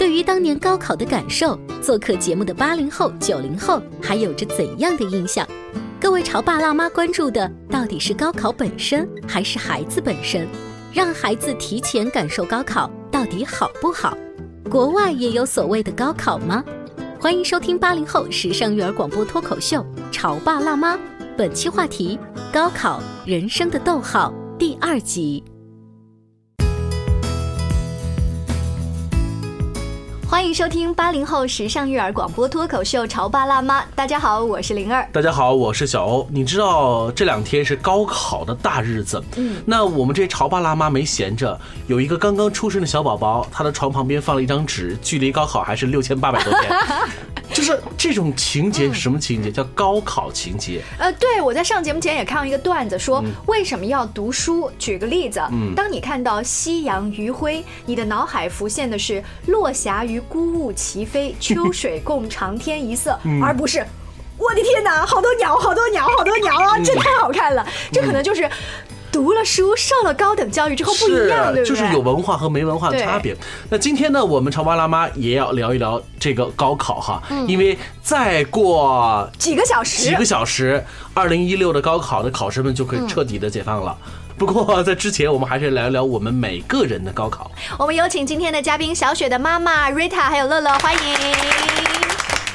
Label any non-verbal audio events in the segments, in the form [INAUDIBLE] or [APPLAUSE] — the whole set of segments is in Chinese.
对于当年高考的感受，做客节目的八零后、九零后还有着怎样的印象？各位潮爸辣妈关注的到底是高考本身，还是孩子本身？让孩子提前感受高考到底好不好？国外也有所谓的高考吗？欢迎收听八零后时尚育儿广播脱口秀《潮爸辣妈》，本期话题：高考人生的逗号第二集。欢迎收听八零后时尚育儿广播脱口秀《潮爸辣妈》。大家好，我是灵儿。大家好，我是小欧。你知道这两天是高考的大日子，嗯，那我们这些潮爸辣妈没闲着，有一个刚刚出生的小宝宝，他的床旁边放了一张纸，距离高考还是六千八百多天。[LAUGHS] 就是这种情节，什么情节？叫高考情节。呃，对，我在上节目前也看到一个段子，说为什么要读书？举个例子，当你看到夕阳余晖，你的脑海浮现的是落霞与孤鹜齐飞，秋水共长天一色，而不是我的天哪，好多鸟，好多鸟，好多鸟啊！这太好看了，这可能就是。读了书，受了高等教育之后不一样，对？就是有文化和没文化的差别。那今天呢，我们潮爸辣妈也要聊一聊这个高考哈，因为再过几个小时，几个小时，二零一六的高考的考生们就可以彻底的解放了。不过在之前，我们还是聊一聊我们每个人的高考。我们有请今天的嘉宾小雪的妈妈 Rita，还有乐乐，欢迎。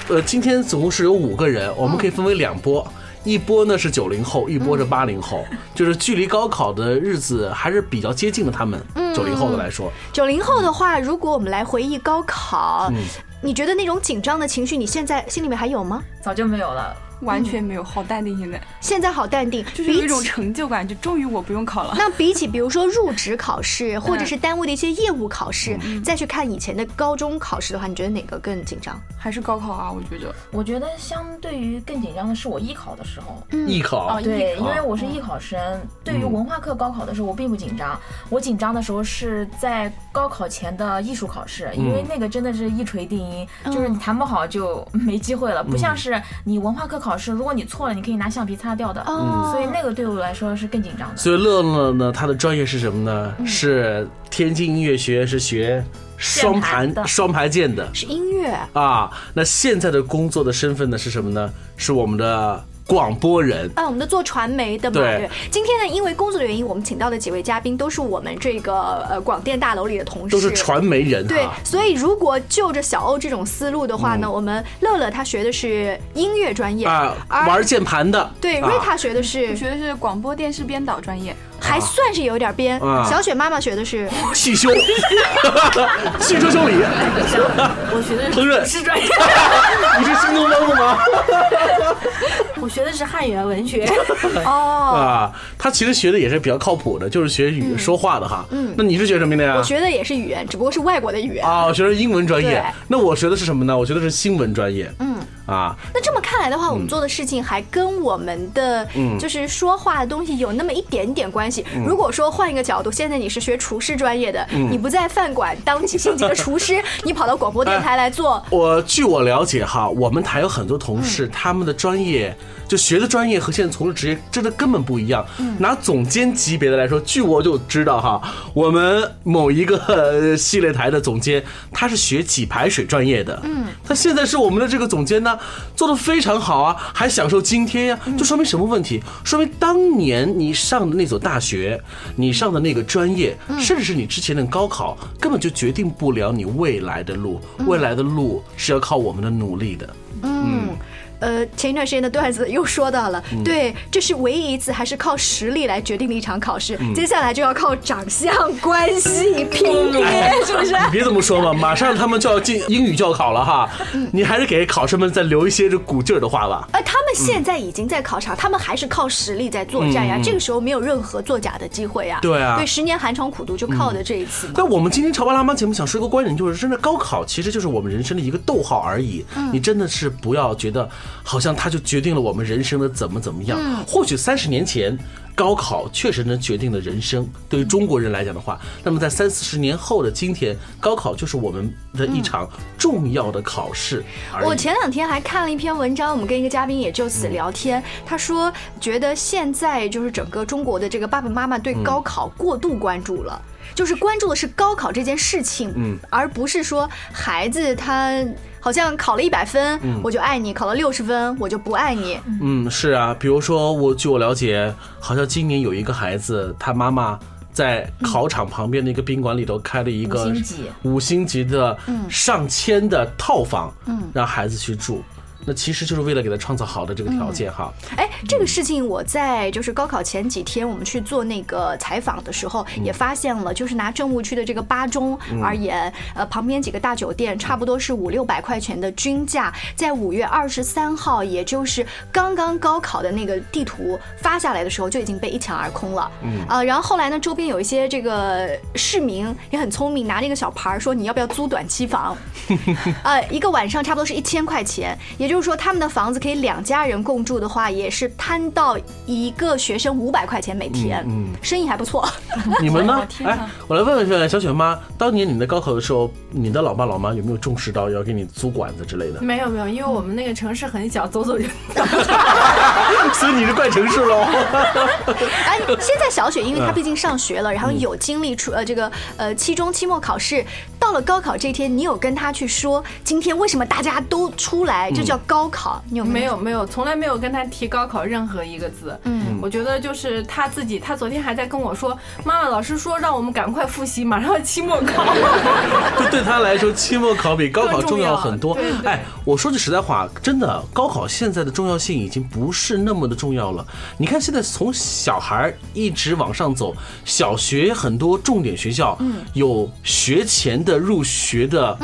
呃，今天总共是有五个人，我们可以分为两波。一波呢是九零后，一波是八零后，[LAUGHS] 就是距离高考的日子还是比较接近的。他们九零后的来说，九零后的话，如果我们来回忆高考，你觉得那种紧张的情绪，你现在心里面还有吗？早就没有了。完全没有，好淡定。现在现在好淡定，就是有一种成就感，就终于我不用考了。那比起比如说入职考试，[LAUGHS] 或者是单位的一些业务考试，再去看以前的高中考试的话，你觉得哪个更紧张？还是高考啊？我觉得，我觉得相对于更紧张的是我艺考的时候。艺考对，因为我是艺考生。对于文化课高考的时候，我并不紧张。我紧张的时候是在高考前的艺术考试，因为那个真的是一锤定音，就是你弹不好就没机会了。不像是你文化课考试，如果你错了。你可以拿橡皮擦掉的，嗯所以那个对我来说是更紧张的。所以乐乐呢，他的专业是什么呢？是天津音乐学院，是学双盘双排键的，是音乐啊。那现在的工作的身份呢是什么呢？是我们的。广播人啊，我们的做传媒的嘛。对，今天呢，因为工作的原因，我们请到的几位嘉宾都是我们这个呃广电大楼里的同事，都是传媒人。对，所以如果就着小欧这种思路的话呢，我们乐乐他学的是音乐专业啊，玩键盘的。对，瑞塔学的是学的是广播电视编导专业。还算是有点编。小雪妈妈学的是汽修，[LAUGHS] 汽车修理。我学的是烹饪是专业。[LAUGHS] 你是新东方的吗？我学的是汉语言文学。[LAUGHS] 哦啊，他其实学的也是比较靠谱的，就是学语说话的哈。嗯，那你是学什么的呀？我学的也是语言，只不过是外国的语言。啊，学的是英文专业。那我学的是什么呢？我学的是新闻专业。嗯。啊，那这么看来的话，我们做的事情还跟我们的就是说话的东西有那么一点点关系。如果说换一个角度，现在你是学厨师专业的，你不在饭馆当起星级的厨师，[LAUGHS] 你跑到广播电台来做。我据我了解哈，我们台有很多同事，他们的专业就学的专业和现在从事职业真的根本不一样。拿总监级别的来说，据我就知道哈，我们某一个系列台的总监，他是学给排水专业的，嗯，他现在是我们的这个总监呢。做的非常好啊，还享受津贴呀，就说明什么问题？说明当年你上的那所大学，你上的那个专业，甚至是你之前的高考，根本就决定不了你未来的路。未来的路是要靠我们的努力的。嗯，呃，前一段时间的段子又说到了，嗯。对，这是唯一一次还是靠实力来决定的一场考试，嗯。接下来就要靠长相、关系、拼爹，是不是？你别这么说嘛，马上他们就要进英语教考了哈，嗯你还是给考生们再留一些这鼓劲儿的话吧。哎，他们现在已经在考察，他们还是靠实力在作战呀。这个时候没有任何作假的机会呀。嗯对啊对，十年寒窗苦读就靠的这一次嘛。但我们今天潮爸辣妈节目想说一个观点，就是真的高考其实就是我们人生的一个逗号而已。你真的是不要觉得好像它就决定了我们人生的怎么怎么样。或许三十年前。高考确实能决定了人生，对于中国人来讲的话，那么在三四十年后的今天，高考就是我们的一场重要的考试。我前两天还看了一篇文章，我们跟一个嘉宾也就此聊天，他说觉得现在就是整个中国的这个爸爸妈妈对高考过度关注了。就是关注的是高考这件事情，嗯，而不是说孩子他好像考了一百分、我就爱你，考了六十分我就不爱你。嗯，是啊，比如说我据我了解，好像今年有一个孩子，他妈妈在考场旁边的一个宾馆里头开了一个五星级五星级的上千的套房，嗯，让孩子去住。那其实就是为了给他创造好的这个条件哈。哎，这个事情我在就是高考前几天，我们去做那个采访的时候，也发现了，就是拿政务区的这个八中而言，呃，旁边几个大酒店差不多是五六百块钱的均价，在五月二十三号，也就是刚刚高考的那个地图发下来的时候，就已经被一抢而空了。嗯，啊，然后后来呢，周边有一些这个市民也很聪明，拿那个小牌儿说你要不要租短期房，[LAUGHS] 呃，一个晚上差不多是一千块钱，也就是说他们的房子可以两家人共住的话，也是摊到一个学生五百块钱每天，嗯生意还不错。[LAUGHS] 你们呢哎，我来问问问小雪妈，当年你在高考的时候，你的老爸老妈有没有重视到要给你租馆子之类的？没有没有，因为我们那个城市很小，走走就 [LAUGHS] 所以你是怪城市喽。[LAUGHS] 哎，现在小雪，因为她毕竟上学了，然后有经历出呃这个呃期中、期末考试，到了高考这天，你有跟他去说今天为什么大家都出来，这叫高考？你有没有？没有没有，从来没有跟他提高考任何一个字。嗯，我觉得就是他自己，他昨天还在跟我说，妈妈，老师说让我们赶快复习，马上要期末考。[LAUGHS] 就对他来说，期末考比高考重要很多哎，我说句实在话，真的，高考现在的重要性已经不是那么的重要了。你看，现在从小孩一直往上走，小学很多重点学校，有学前的入学的，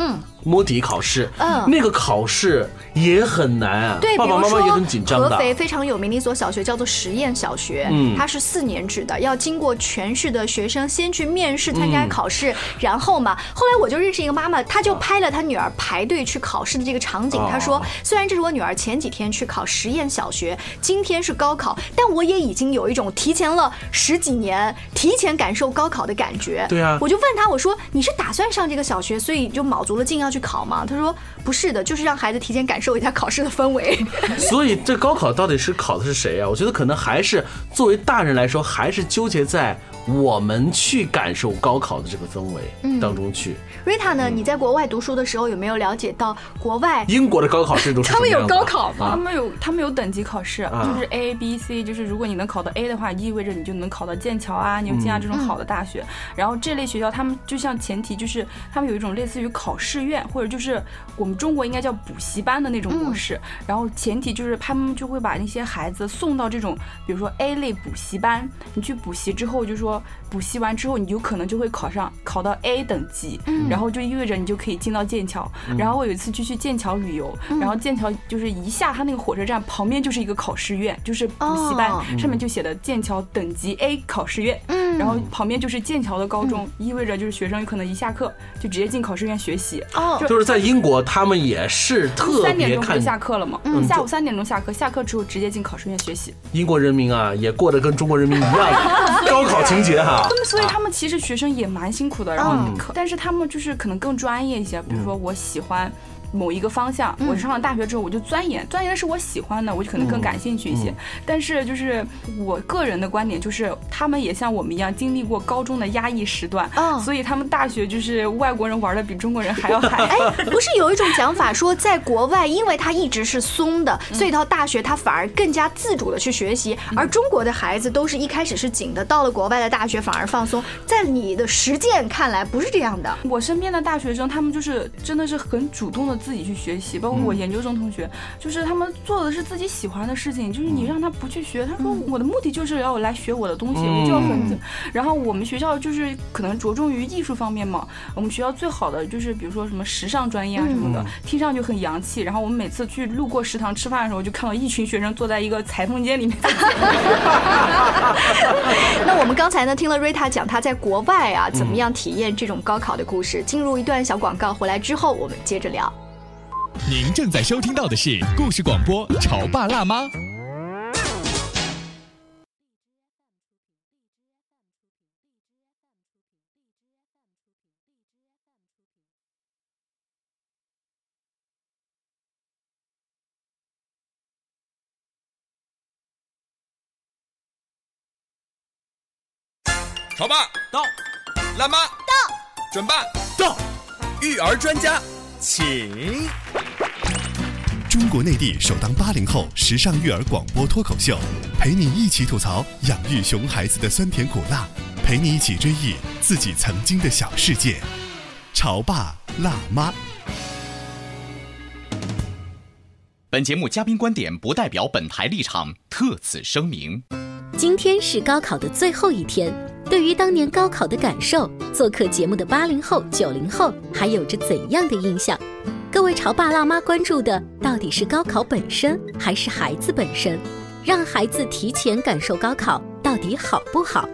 摸底考试，嗯。那个考试也很难啊，对，爸爸妈妈也很紧张的。合肥非常有名的一所小学叫做实验小学，嗯。它是四年制的，要经过全市的学生先去面试参加考试，然后嘛，后来我就认识一个妈妈，她就拍了她女儿排队去考试的这个场景，哦她说，虽然这是我女儿前几天去考实验小学，今天是高考，但我也已经有一种提前了十几年，提前感受高考的感觉。对啊。我就问她，我说你是打算上这个小学，所以就卯足了劲要去考嘛？他说不是的，就是让孩子提前感受一下考试的氛围。[LAUGHS] 所以这高考到底是考的是谁啊？我觉得可能还是作为大人来说，还是纠结在我们去感受高考的这个氛围当中去。Rita 呢？你在国外读书的时候有没有了解到国外？英国的高考制度是他们有高考吗啊他们有他们有等级考试，啊就是 A、B、C，就是如果你能考到 A 的话，意味着你就能考到剑桥啊、牛津啊这种好的大学。然后这类学校，他们就像前提就是他们有一种类似于考试院，或者就是我们中国应该叫补习班的那种模式。然后前提就是他们就会把那些孩子送到这种，比如说 A 类补习班，你去补习之后，就说补习完之后，你有可能就会考上考到 A 等级，然后就意味着你就可以进到剑桥。然后我有一次就去剑桥旅游，然后剑桥就是一下它那个火车站旁边就是一个考试院，就是补习班，哦。上面就写的剑桥等级 A 考试院，嗯。然后旁边就是剑桥的高中，意味着就是学生有可能一下课就直接进考试院学习。哦，就是在英国，他们也是特三点别看钟不就下课了吗？嗯下午三点钟下课，下课之后直接进考试院学习。英国人民啊，也过得跟中国人民一样，[LAUGHS] 高考情节哈。他们所以他们其实学生也蛮辛苦的，然后嗯但是他们就是可能更专业一些，比如说我喜欢。某一个方向，我上了大学之后我就钻研，钻研的是我喜欢的，我就可能更感兴趣一些。但是就是我个人的观点就是，他们也像我们一样经历过高中的压抑时段，哦所以他们大学就是外国人玩的比中国人还要嗨。[LAUGHS] 哎，不是有一种讲法说，在国外，因为他一直是松的，所以到大学他反而更加自主的去学习，而中国的孩子都是一开始是紧的，到了国外的大学反而放松。在你的实践看来，不是这样的。我身边的大学生，他们就是真的是很主动的自己去学习，包括我研究生同学，就是他们做的是自己喜欢的事情，就是你让他不去学，他说我的目的就是要来学我的东西，我就要很。然后我们学校就是可能着重于艺术方面嘛，我们学校最好的就是比如说什么时尚专业啊什么的，听上去很洋气。然后我们每次去路过食堂吃饭的时候，就看到一群学生坐在一个裁缝间里面。那我们刚才呢听了瑞塔讲他在国外啊怎么样体验这种高考的故事，进入一段小广告，回来之后我们接着聊。您正在收听到的是故事广播《潮爸辣妈》。潮爸到，辣妈到，准爸到，育儿专家请。中国内地首档八零后时尚育儿广播脱口秀，陪你一起吐槽养育熊孩子的酸甜苦辣，陪你一起追忆自己曾经的小世界。潮爸辣妈。本节目嘉宾观点不代表本台立场，特此声明。今天是高考的最后一天，对于当年高考的感受，做客节目的八零后、九零后还有着怎样的印象？各位潮爸辣妈关注的到底是高考本身，还是孩子本身？让孩子提前感受高考到底好不好？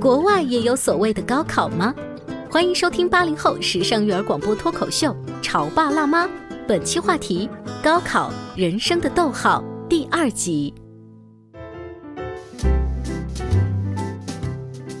国外也有所谓的高考吗？欢迎收听八零后时尚育儿广播脱口秀《潮爸辣妈》，本期话题：高考人生的逗号第二集。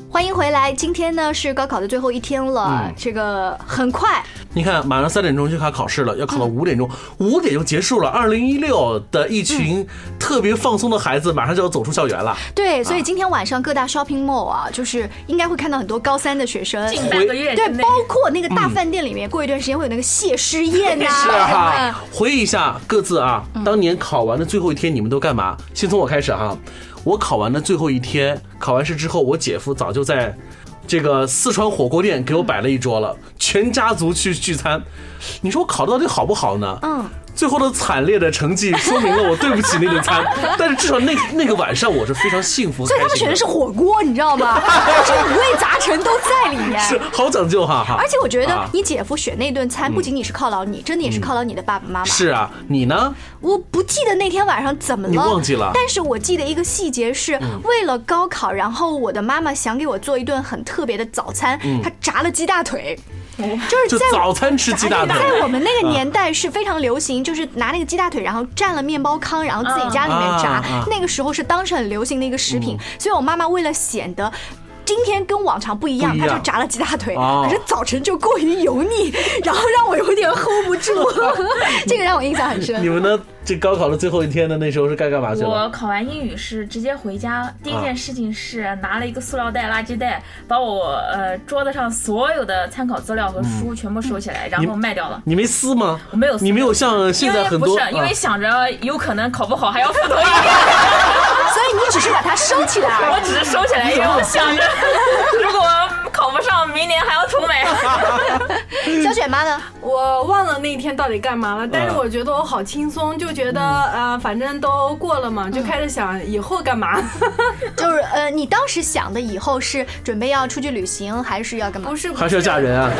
欢迎回来，今天呢是高考的最后一天了，这个很快。你看，马上三点钟就开考试了，要考到五点钟，五点就结束了。二零一六的一群特别放松的孩子，马上就要走出校园了。对，所以今天晚上各大 shopping mall 啊，就是应该会看到很多高三的学生，近半个月对，包括那个大饭店里面，过一段时间会有那个谢师宴呐。是啊，回忆一下各自啊，当年考完的最后一天，你们都干嘛？先从我开始哈。我考完的最后一天，考完试之后，我姐夫早就在这个四川火锅店给我摆了一桌了，全家族去聚餐。你说我考的到底好不好呢？嗯。最后的惨烈的成绩说明了我对不起那顿餐，[LAUGHS] 但是至少那那个晚上我是非常幸福。所以他们选的是火锅，你知道吗？[LAUGHS] 就是五味杂陈都在里面。是好讲究哈哈。而且我觉得你姐夫选那顿餐不仅仅是犒劳你，真的也是犒劳你的爸爸妈妈。是啊，你呢？我不记得那天晚上怎么了，你忘记了？但是我记得一个细节是，为了高考，然后我的妈妈想给我做一顿很特别的早餐，她炸了鸡大腿。就是在早餐吃鸡大腿，在我们那个年代是非常流行，就是拿那个鸡大腿，然后蘸了面包糠，然后自己家里面炸。那个时候是当时很流行的一个食品，所以我妈妈为了显得。今天跟往常不一样，他就炸了几大腿，可是早晨就过于油腻，然后让我有点 hold 不住，[LAUGHS] 这个让我印象很深。你们呢？这高考的最后一天的？那时候是该干嘛去了？我考完英语是直接回家，第一件事情是拿了一个塑料袋、垃圾袋，把我呃桌子上所有的参考资料和书全部收起来，然后卖掉了。你没撕吗？我没有，你没有像现在很多，不是因为想着有可能考不好还要复读一遍，所 [LAUGHS] 以你只是把它收起来。我只是收起来，因为我想着 [LAUGHS] 如果考不上，明年还要重美。[LAUGHS] 小雪妈呢？我忘了那天到底干嘛了，但是我觉得我好轻松，就。觉得呃，反正都过了嘛，就开始想以后干嘛。[LAUGHS] 就是呃，你当时想的以后是准备要出去旅行，还是要干嘛？不是，还是要嫁人啊？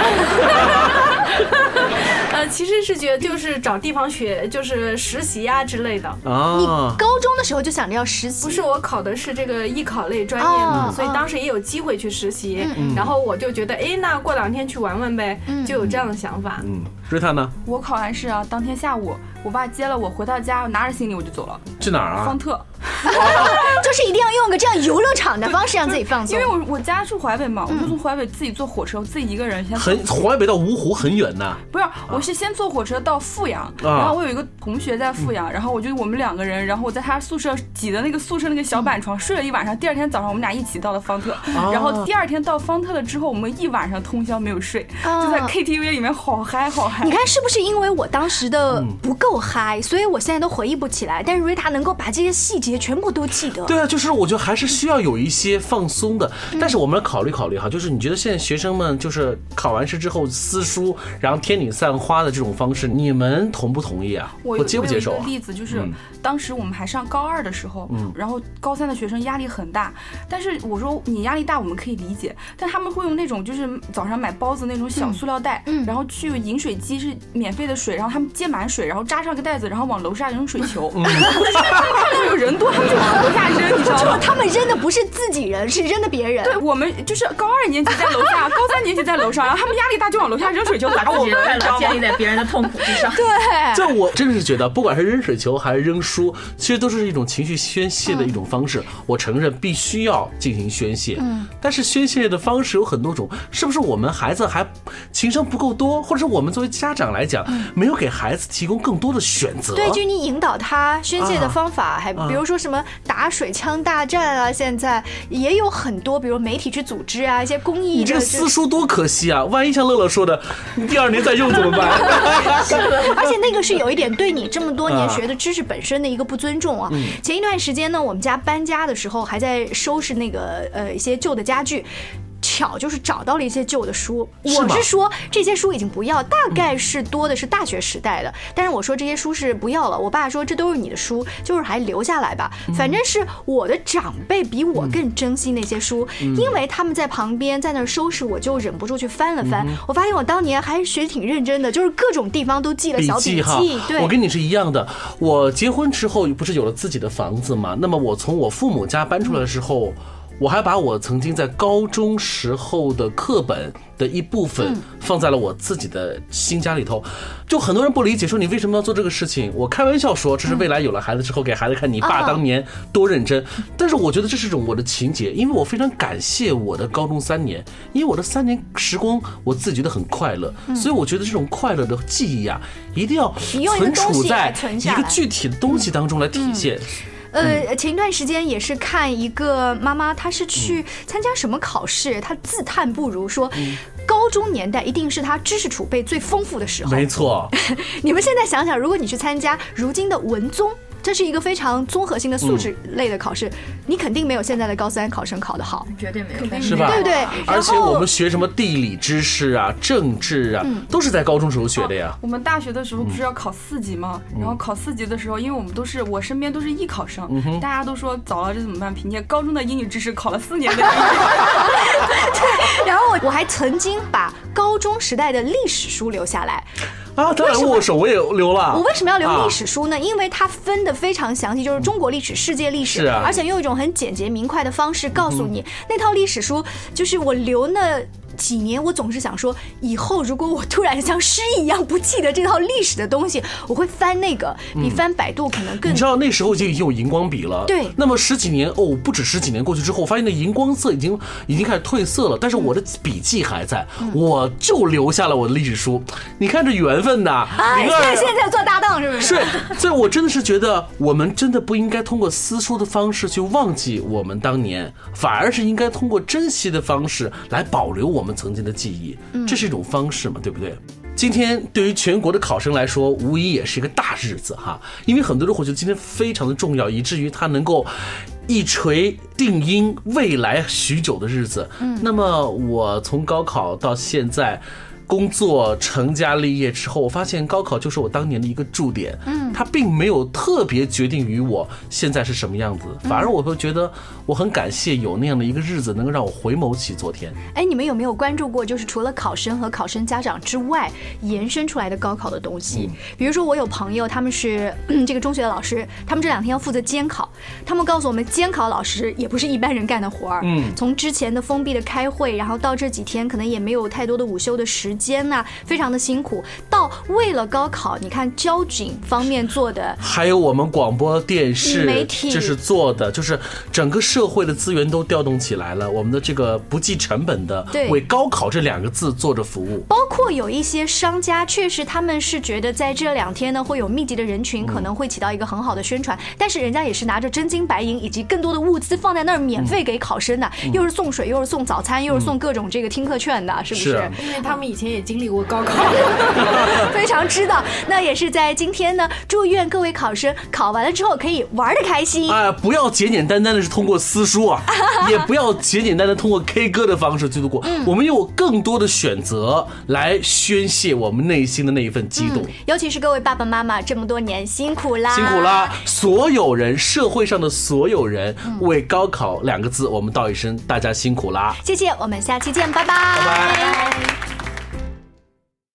呃，其实是觉得就是找地方学，就是实习呀之类的。啊，你高中的时候就想着要实习？不是，我考的是这个艺考类专业嘛，所以当时也有机会去实习。然后我就觉得，哎，那过两天去玩玩呗，就有这样的想法。嗯，瑞塔呢？我考完试啊，当天下午。我爸接了我，回到家我拿着行李我就走了。去哪儿啊？方特。[LAUGHS] 就是一定要用个这样游乐场的方式让自己放松。因为我我家住淮北嘛，我就从淮北自己坐火车，我自己一个人先。很淮北到芜湖很远呐。不是，我是先坐火车到阜阳，然后我有一个同学在阜阳，然后我就我们两个人，然后我在他宿舍挤的那个宿舍那个小板床睡了一晚上。第二天早上我们俩一起到了方特，然后第二天到方特了之后，我们一晚上通宵没有睡，就在 KTV 里面好嗨好嗨。你看是不是因为我当时的不够嗨，所以我现在都回忆不起来？但是瑞塔能够把这些细节全。全部都记得。对啊，就是我觉得还是需要有一些放松的。嗯但是我们考虑考虑哈，就是你觉得现在学生们就是考完试之后撕书，然后天女散花的这种方式，你们同不同意啊？我有接不接受啊我有一个？例子就是嗯，当时我们还上高二的时候，嗯然后高三的学生压力很大，但是我说你压力大我们可以理解，但他们会用那种就是早上买包子那种小塑料袋，然后去饮水机是免费的水，然后他们接满水，然后扎上个袋子，然后往楼下扔水球，嗯看到有人多他们就往楼下扔，你知道吗？就他们扔的不是自己人，是扔的别人。对我们就是高二年级在楼下，高三年级在楼上，[LAUGHS] 然后他们压力大就往楼下扔水球砸我们，你知道吗？建立在别人的痛苦之上。对，这我真的是觉得，不管是扔水球还是扔书，其实都是一种情绪宣泄的一种方式。我承认必须要进行宣泄，嗯但是宣泄的方式有很多种，是不是我们孩子还情商不够多，或者是我们作为家长来讲，没有给孩子提供更多的选择？嗯对，就你引导他宣泄的啊方法，还啊比如说什么打水枪大战啊，现在也有很多，比如媒体去组织啊，一些公益。你这个就撕书多可惜啊！万一像乐乐说的，你第二年再用怎么办？[LAUGHS] 是，而且那个是有一点对你这么多年啊学的知识本身的一个不尊重啊。嗯前一段时间呢，我们家搬家的时候还在收拾那个呃一些旧的家具。巧就是找到了一些旧的书，我是说这些书已经不要，大概是多的是大学时代的，但是我说这些书是不要了。我爸说这都是你的书，就是还留下来吧，嗯反正是我的长辈比我更珍惜那些书，嗯因为他们在旁边在那儿收拾，我就忍不住去翻了翻嗯，我发现我当年还学挺认真的，就是各种地方都记了小笔记，对，我跟你是一样的。我结婚之后不是有了自己的房子嘛？那么我从我父母家搬出来的时候，我还把我曾经在高中时候的课本的一部分嗯放在了我自己的新家里头。就很多人不理解，说你为什么要做这个事情？我开玩笑说，这是未来有了孩子之后给孩子看你爸啊当年多认真。但是我觉得这是一种我的情节，因为我非常感谢我的高中三年，因为我的三年时光我自己觉得很快乐，所以我觉得这种快乐的记忆啊，一定要存储在一个具体的东西当中来体现。呃，前一段时间也是看一个妈妈，她是去参加什么考试，她自叹不如，说高中年代一定是她知识储备最丰富的时候。没错，[LAUGHS] 你们现在想想，如果你去参加如今的文综。这是一个非常综合性的素质类的考试，你肯定没有现在的高三考生考得好。绝对没有，是吧？对不对而且我们学什么地理知识啊、政治啊，都是在高中时候学的呀。我们大学的时候不是要考四级吗？然后考四级的时候，因为我们都是我身边都是艺考生，大家都说早了这怎么办？凭借高中的英语知识考了四年的英语。[LAUGHS] 对然后我我还曾经把高中时代的历史书留下来。啊，当然握手我也留了。我为什么要留啊历史书呢？因为它分的非常详细，就是中国历史、世界历史，而且用一种很简洁明快的方式告诉你、那套历史书，就是我留那。几年，我总是想说，以后如果我突然像失忆一样不记得这套历史的东西，我会翻那个，比翻百度可能更你知道那时候就已经有荧光笔了，对那么十几年哦，不止十几年过去之后，我发现那荧光色已经已经开始褪色了，但是我的笔记还在，嗯我就留下了我的历史书。你看这缘分呐！哎，零二现在现在做搭档是不是？是，所以我真的是觉得，我们真的不应该通过撕书的方式去忘记我们当年，反而是应该通过珍惜的方式来保留我们曾经的记忆，这是一种方式嘛，对不对？今天对于全国的考生来说，无疑也是一个大日子哈，因为很多人会觉得今天非常的重要，以至于它能够一锤定音未来许久的日子。嗯，那么我从高考到现在。工作成家立业之后，我发现高考就是我当年的一个驻点，嗯，它并没有特别决定于我现在是什么样子，反而我会觉得我很感谢有那样的一个日子，能够让我回眸起昨天。哎，你们有没有关注过，就是除了考生和考生家长之外，延伸出来的高考的东西？比如说，我有朋友，他们是、[CLEARS THROAT] 嗯这个中学的老师，他们这两天要负责监考，他们告诉我们，监考老师也不是一般人干的活儿。嗯从之前的封闭的开会，然后到这几天可能也没有太多的午休的时间呐、非常的辛苦。到为了高考，你看交警方面做的，还有我们广播电视媒体。这是做的，就是整个社会的资源都调动起来了，我们的这个不计成本的为高考这两个字做着服务。包括有一些商家确实他们是觉得在这两天呢会有密集的人群，可能会起到一个很好的宣传，但是人家也是拿着真金白银以及更多的物资放在那儿免费给考生的，又是送水，又是送早餐，又是送各种这个听课券的，是不是？是。因为他们以前也经历过高考，[LAUGHS] [LAUGHS] 非常知道。那也是在今天呢，祝愿各位考生考完了之后可以玩的开心。哎，不要简简单单的是通过私书啊，[LAUGHS] 也不要简简单单通过 K 歌的方式去度过。我们有更多的选择来宣泄我们内心的那一份激动。尤其是各位爸爸妈妈，这么多年辛苦啦，辛苦啦！所有人，社会上的所有人，为高考两个字，我们道一声大家辛苦啦！谢谢，我们下期见，拜拜。拜拜。